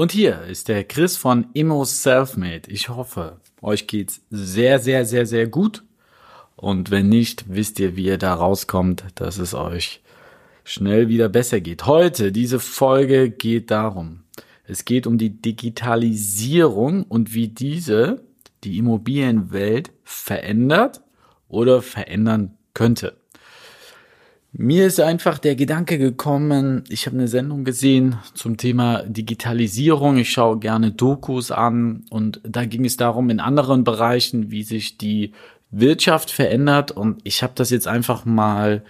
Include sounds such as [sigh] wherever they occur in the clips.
Und hier ist der Chris von Immo Selfmade. Ich hoffe, euch geht's sehr, sehr, sehr, sehr gut. Und wenn nicht, wisst ihr, wie ihr da rauskommt, dass es euch schnell wieder besser geht. Heute, diese Folge geht darum. Es geht um die Digitalisierung und wie diese die Immobilienwelt verändert oder verändern könnte. Mir ist einfach der Gedanke gekommen, ich habe eine Sendung gesehen zum Thema Digitalisierung. Ich schaue gerne Dokus an und da ging es darum in anderen Bereichen, wie sich die Wirtschaft verändert und ich habe das jetzt einfach mal,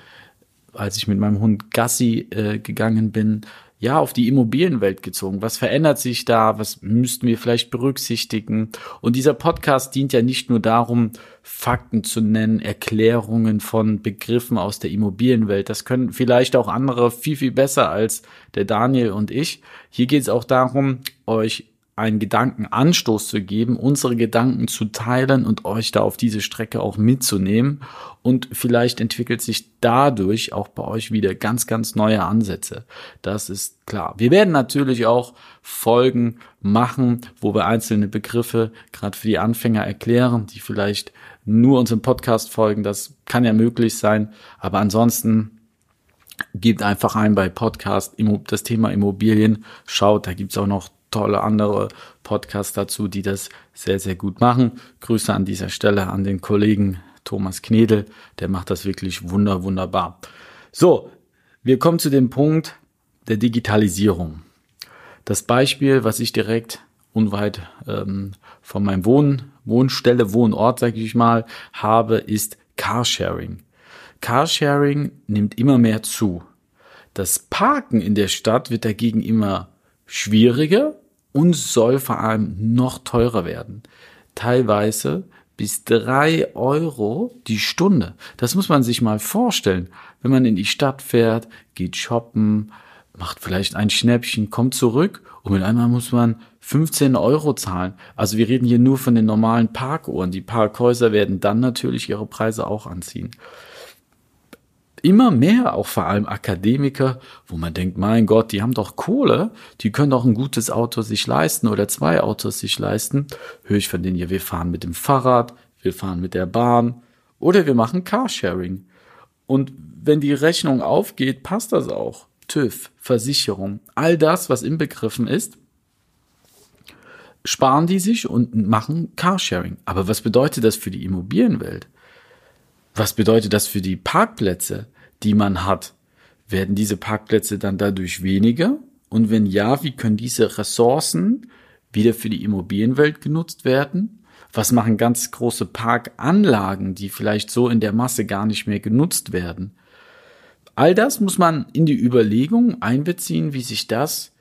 als ich mit meinem Hund Gassi äh, gegangen bin, ja, auf die Immobilienwelt gezogen. Was verändert sich da? Was müssten wir vielleicht berücksichtigen? Und dieser Podcast dient ja nicht nur darum, Fakten zu nennen, Erklärungen von Begriffen aus der Immobilienwelt. Das können vielleicht auch andere viel, viel besser als der Daniel und ich. Hier geht es auch darum, euch einen Gedankenanstoß zu geben, unsere Gedanken zu teilen und euch da auf diese Strecke auch mitzunehmen. Und vielleicht entwickelt sich dadurch auch bei euch wieder ganz, ganz neue Ansätze. Das ist klar. Wir werden natürlich auch Folgen machen, wo wir einzelne Begriffe gerade für die Anfänger erklären, die vielleicht nur unserem Podcast folgen. Das kann ja möglich sein. Aber ansonsten gebt einfach ein bei Podcast das Thema Immobilien. Schaut, da gibt's auch noch tolle andere Podcasts dazu, die das sehr, sehr gut machen. Grüße an dieser Stelle an den Kollegen Thomas Knedel, der macht das wirklich wunder, wunderbar. So, wir kommen zu dem Punkt der Digitalisierung. Das Beispiel, was ich direkt unweit ähm, von meinem Wohn Wohnstelle, Wohnort, sage ich mal, habe, ist Carsharing. Carsharing nimmt immer mehr zu. Das Parken in der Stadt wird dagegen immer schwieriger und soll vor allem noch teurer werden. Teilweise bis drei Euro die Stunde. Das muss man sich mal vorstellen. Wenn man in die Stadt fährt, geht shoppen, macht vielleicht ein Schnäppchen, kommt zurück und mit einmal muss man 15 Euro zahlen. Also wir reden hier nur von den normalen Parkuhren. Die Parkhäuser werden dann natürlich ihre Preise auch anziehen immer mehr, auch vor allem Akademiker, wo man denkt, mein Gott, die haben doch Kohle, die können doch ein gutes Auto sich leisten oder zwei Autos sich leisten. Höre ich von denen hier, wir fahren mit dem Fahrrad, wir fahren mit der Bahn oder wir machen Carsharing. Und wenn die Rechnung aufgeht, passt das auch. TÜV, Versicherung, all das, was inbegriffen ist, sparen die sich und machen Carsharing. Aber was bedeutet das für die Immobilienwelt? Was bedeutet das für die Parkplätze, die man hat? Werden diese Parkplätze dann dadurch weniger? Und wenn ja, wie können diese Ressourcen wieder für die Immobilienwelt genutzt werden? Was machen ganz große Parkanlagen, die vielleicht so in der Masse gar nicht mehr genutzt werden? All das muss man in die Überlegung einbeziehen, wie sich das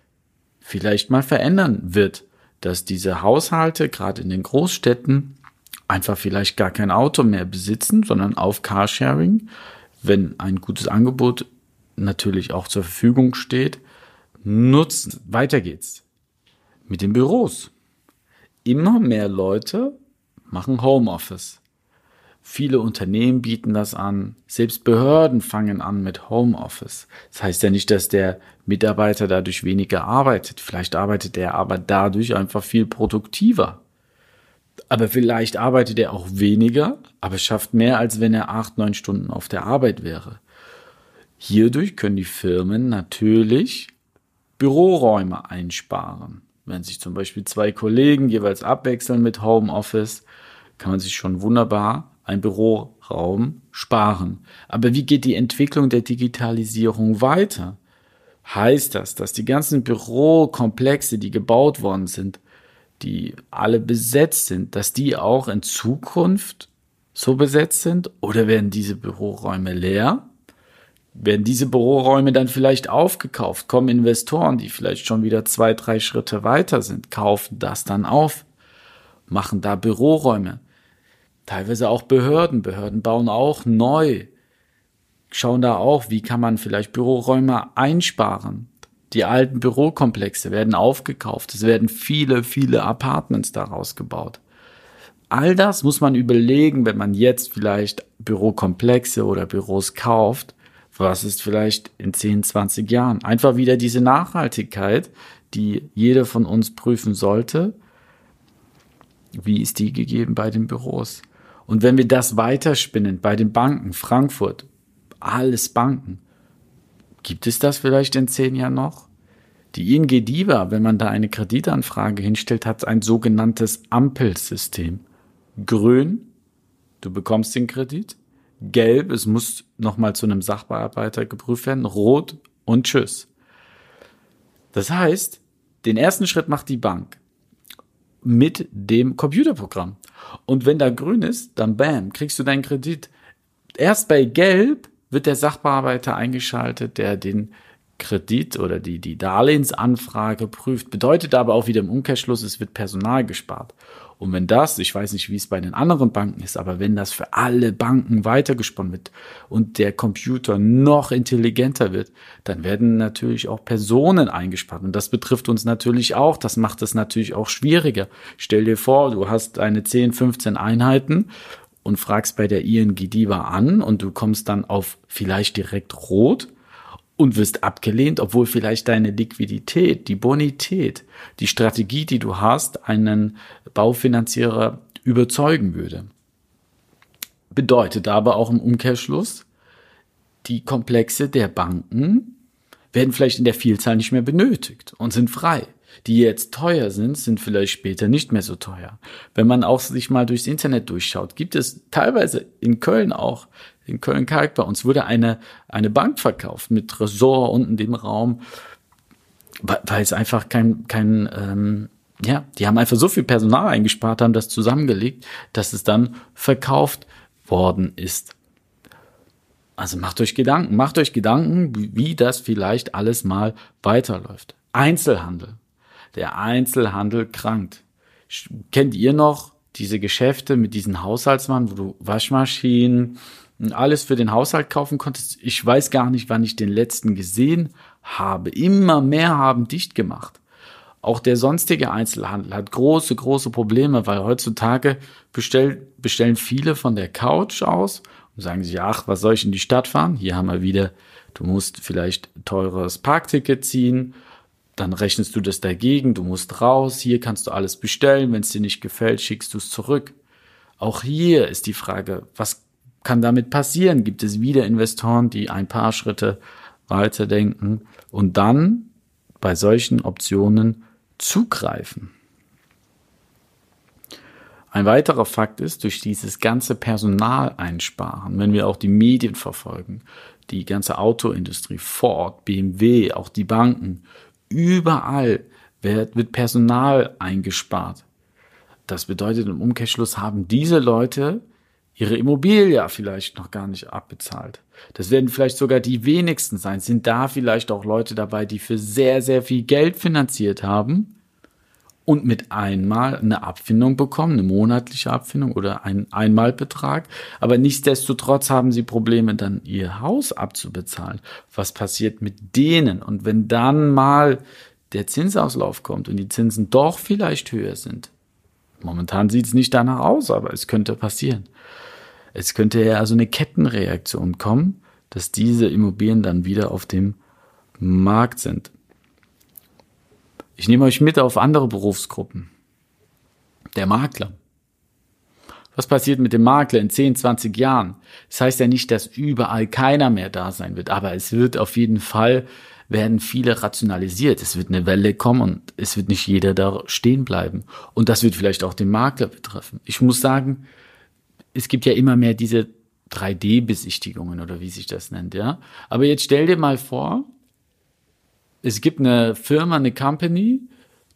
vielleicht mal verändern wird, dass diese Haushalte, gerade in den Großstädten, einfach vielleicht gar kein Auto mehr besitzen, sondern auf Carsharing, wenn ein gutes Angebot natürlich auch zur Verfügung steht, nutzen. Weiter geht's. Mit den Büros. Immer mehr Leute machen Homeoffice. Viele Unternehmen bieten das an. Selbst Behörden fangen an mit Homeoffice. Das heißt ja nicht, dass der Mitarbeiter dadurch weniger arbeitet. Vielleicht arbeitet er aber dadurch einfach viel produktiver. Aber vielleicht arbeitet er auch weniger, aber schafft mehr, als wenn er acht, neun Stunden auf der Arbeit wäre. Hierdurch können die Firmen natürlich Büroräume einsparen. Wenn sich zum Beispiel zwei Kollegen jeweils abwechseln mit Homeoffice, kann man sich schon wunderbar ein Büroraum sparen. Aber wie geht die Entwicklung der Digitalisierung weiter? Heißt das, dass die ganzen Bürokomplexe, die gebaut worden sind, die alle besetzt sind, dass die auch in Zukunft so besetzt sind oder werden diese Büroräume leer? Werden diese Büroräume dann vielleicht aufgekauft? Kommen Investoren, die vielleicht schon wieder zwei, drei Schritte weiter sind, kaufen das dann auf, machen da Büroräume. Teilweise auch Behörden. Behörden bauen auch neu. Schauen da auch, wie kann man vielleicht Büroräume einsparen. Die alten Bürokomplexe werden aufgekauft. Es werden viele, viele Apartments daraus gebaut. All das muss man überlegen, wenn man jetzt vielleicht Bürokomplexe oder Büros kauft. Was ist vielleicht in 10, 20 Jahren? Einfach wieder diese Nachhaltigkeit, die jeder von uns prüfen sollte. Wie ist die gegeben bei den Büros? Und wenn wir das weiterspinnen bei den Banken, Frankfurt, alles Banken, Gibt es das vielleicht in zehn Jahren noch? Die ING Diva, wenn man da eine Kreditanfrage hinstellt, hat ein sogenanntes Ampelsystem. Grün, du bekommst den Kredit. Gelb, es muss nochmal zu einem Sachbearbeiter geprüft werden. Rot und Tschüss. Das heißt, den ersten Schritt macht die Bank mit dem Computerprogramm. Und wenn da grün ist, dann bam, kriegst du deinen Kredit. Erst bei Gelb wird der Sachbearbeiter eingeschaltet, der den Kredit oder die, die Darlehensanfrage prüft, bedeutet aber auch wieder im Umkehrschluss, es wird Personal gespart. Und wenn das, ich weiß nicht, wie es bei den anderen Banken ist, aber wenn das für alle Banken weitergesponnen wird und der Computer noch intelligenter wird, dann werden natürlich auch Personen eingespart. Und das betrifft uns natürlich auch. Das macht es natürlich auch schwieriger. Stell dir vor, du hast eine 10, 15 Einheiten und fragst bei der ING Diva an und du kommst dann auf vielleicht direkt rot und wirst abgelehnt, obwohl vielleicht deine Liquidität, die Bonität, die Strategie, die du hast, einen Baufinanzierer überzeugen würde. Bedeutet aber auch im Umkehrschluss, die Komplexe der Banken werden vielleicht in der Vielzahl nicht mehr benötigt und sind frei die jetzt teuer sind, sind vielleicht später nicht mehr so teuer. Wenn man auch sich mal durchs Internet durchschaut, gibt es teilweise in Köln auch, in Köln-Kalk bei uns wurde eine, eine Bank verkauft mit Ressort unten dem Raum, weil es einfach kein, kein ähm, ja, die haben einfach so viel Personal eingespart, haben das zusammengelegt, dass es dann verkauft worden ist. Also macht euch Gedanken, macht euch Gedanken, wie das vielleicht alles mal weiterläuft. Einzelhandel der Einzelhandel krankt. Kennt ihr noch diese Geschäfte mit diesen Haushaltsmann, wo du Waschmaschinen und alles für den Haushalt kaufen konntest? Ich weiß gar nicht, wann ich den letzten gesehen habe. Immer mehr haben dicht gemacht. Auch der sonstige Einzelhandel hat große, große Probleme, weil heutzutage bestell, bestellen viele von der Couch aus und sagen sich, ach, was soll ich in die Stadt fahren? Hier haben wir wieder, du musst vielleicht teures Parkticket ziehen dann rechnest du das dagegen, du musst raus, hier kannst du alles bestellen, wenn es dir nicht gefällt, schickst du es zurück. Auch hier ist die Frage, was kann damit passieren? Gibt es wieder Investoren, die ein paar Schritte weiterdenken und dann bei solchen Optionen zugreifen? Ein weiterer Fakt ist, durch dieses ganze Personal einsparen, wenn wir auch die Medien verfolgen, die ganze Autoindustrie, Ford, BMW, auch die Banken, Überall wird, wird Personal eingespart. Das bedeutet im Umkehrschluss haben diese Leute ihre Immobilie vielleicht noch gar nicht abbezahlt. Das werden vielleicht sogar die wenigsten sein. Sind da vielleicht auch Leute dabei, die für sehr, sehr viel Geld finanziert haben und mit einmal eine Abfindung bekommen, eine monatliche Abfindung oder einen Einmalbetrag. Aber nichtsdestotrotz haben sie Probleme, dann ihr Haus abzubezahlen. Was passiert mit denen? Und wenn dann mal der Zinsauslauf kommt und die Zinsen doch vielleicht höher sind, momentan sieht es nicht danach aus, aber es könnte passieren. Es könnte ja also eine Kettenreaktion kommen, dass diese Immobilien dann wieder auf dem Markt sind. Ich nehme euch mit auf andere Berufsgruppen. Der Makler. Was passiert mit dem Makler in 10, 20 Jahren? Das heißt ja nicht, dass überall keiner mehr da sein wird, aber es wird auf jeden Fall werden viele rationalisiert. Es wird eine Welle kommen und es wird nicht jeder da stehen bleiben. Und das wird vielleicht auch den Makler betreffen. Ich muss sagen, es gibt ja immer mehr diese 3D-Besichtigungen oder wie sich das nennt, ja. Aber jetzt stell dir mal vor, es gibt eine Firma, eine Company,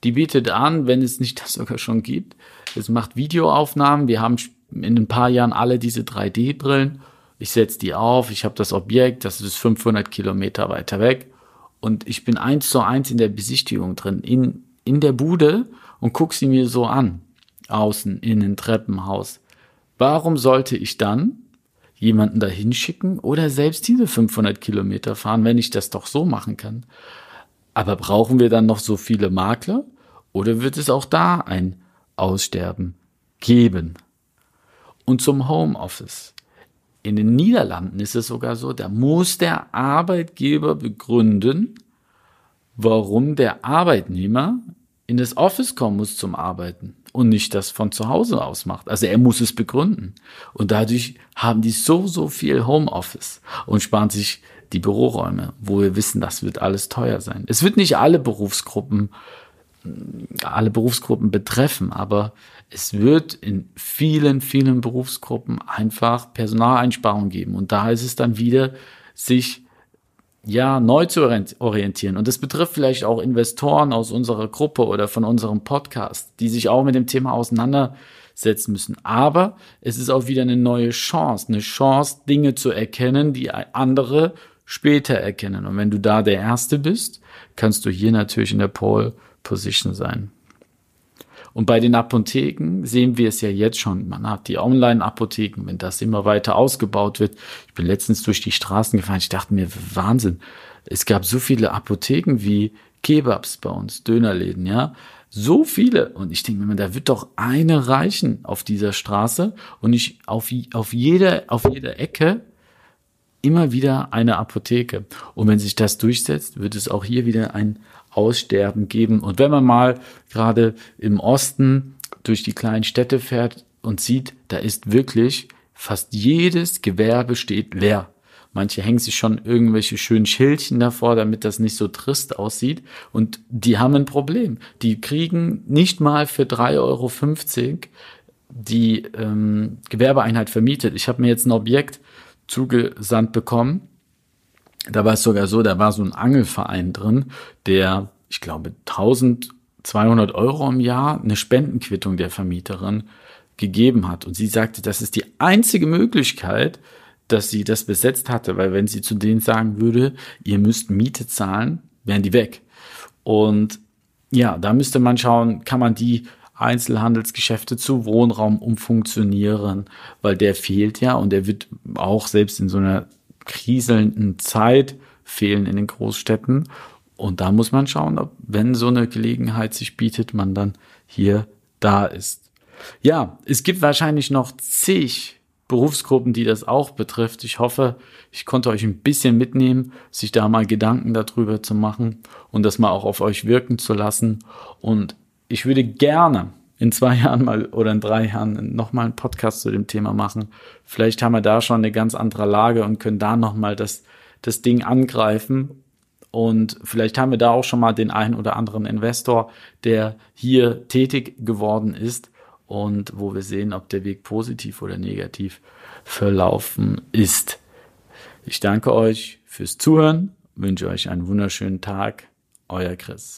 die bietet an, wenn es nicht [laughs] das sogar schon gibt, es macht Videoaufnahmen. Wir haben in ein paar Jahren alle diese 3D-Brillen. ich setze die auf, ich habe das Objekt, das ist 500 Kilometer weiter weg und ich bin eins zu eins in der Besichtigung drin, in, in der Bude und gucke sie mir so an, außen, innen, Treppenhaus. Warum sollte ich dann jemanden dahin schicken oder selbst diese 500 Kilometer fahren, wenn ich das doch so machen kann? Aber brauchen wir dann noch so viele Makler oder wird es auch da ein Aussterben geben? Und zum Homeoffice. In den Niederlanden ist es sogar so, da muss der Arbeitgeber begründen, warum der Arbeitnehmer in das Office kommen muss zum Arbeiten und nicht das von zu Hause aus macht. Also er muss es begründen. Und dadurch haben die so, so viel Homeoffice und sparen sich die Büroräume, wo wir wissen, das wird alles teuer sein. Es wird nicht alle Berufsgruppen, alle Berufsgruppen betreffen, aber es wird in vielen, vielen Berufsgruppen einfach Personaleinsparungen geben. Und da ist es dann wieder, sich ja, neu zu orientieren. Und das betrifft vielleicht auch Investoren aus unserer Gruppe oder von unserem Podcast, die sich auch mit dem Thema auseinandersetzen müssen. Aber es ist auch wieder eine neue Chance, eine Chance, Dinge zu erkennen, die andere später erkennen. Und wenn du da der Erste bist, kannst du hier natürlich in der Pole Position sein. Und bei den Apotheken sehen wir es ja jetzt schon. Man hat die Online-Apotheken, wenn das immer weiter ausgebaut wird. Ich bin letztens durch die Straßen gefahren. Ich dachte mir, Wahnsinn. Es gab so viele Apotheken wie Kebabs bei uns, Dönerläden, ja. So viele. Und ich denke mir, da wird doch eine reichen auf dieser Straße und nicht auf, auf jeder, auf jeder Ecke immer wieder eine Apotheke. Und wenn sich das durchsetzt, wird es auch hier wieder ein Aussterben geben. Und wenn man mal gerade im Osten durch die kleinen Städte fährt und sieht, da ist wirklich fast jedes Gewerbe steht leer. Manche hängen sich schon irgendwelche schönen Schildchen davor, damit das nicht so trist aussieht. Und die haben ein Problem. Die kriegen nicht mal für 3,50 Euro die ähm, Gewerbeeinheit vermietet. Ich habe mir jetzt ein Objekt zugesandt bekommen da war es sogar so, da war so ein Angelverein drin, der, ich glaube, 1200 Euro im Jahr eine Spendenquittung der Vermieterin gegeben hat. Und sie sagte, das ist die einzige Möglichkeit, dass sie das besetzt hatte, weil wenn sie zu denen sagen würde, ihr müsst Miete zahlen, wären die weg. Und ja, da müsste man schauen, kann man die Einzelhandelsgeschäfte zu Wohnraum umfunktionieren, weil der fehlt ja und der wird auch selbst in so einer kriselnden Zeit fehlen in den Großstädten. Und da muss man schauen, ob, wenn so eine Gelegenheit sich bietet, man dann hier da ist. Ja, es gibt wahrscheinlich noch zig Berufsgruppen, die das auch betrifft. Ich hoffe, ich konnte euch ein bisschen mitnehmen, sich da mal Gedanken darüber zu machen und das mal auch auf euch wirken zu lassen. Und ich würde gerne in zwei [laughs] Jahren mal oder in drei Jahren nochmal einen Podcast zu dem Thema machen. Vielleicht haben wir da schon eine ganz andere Lage und können da nochmal das, das Ding angreifen. Und vielleicht haben wir da auch schon mal den einen oder anderen Investor, der hier tätig geworden ist und wo wir sehen, ob der Weg positiv oder negativ verlaufen ist. Ich danke euch fürs Zuhören, wünsche euch einen wunderschönen Tag. Euer Chris.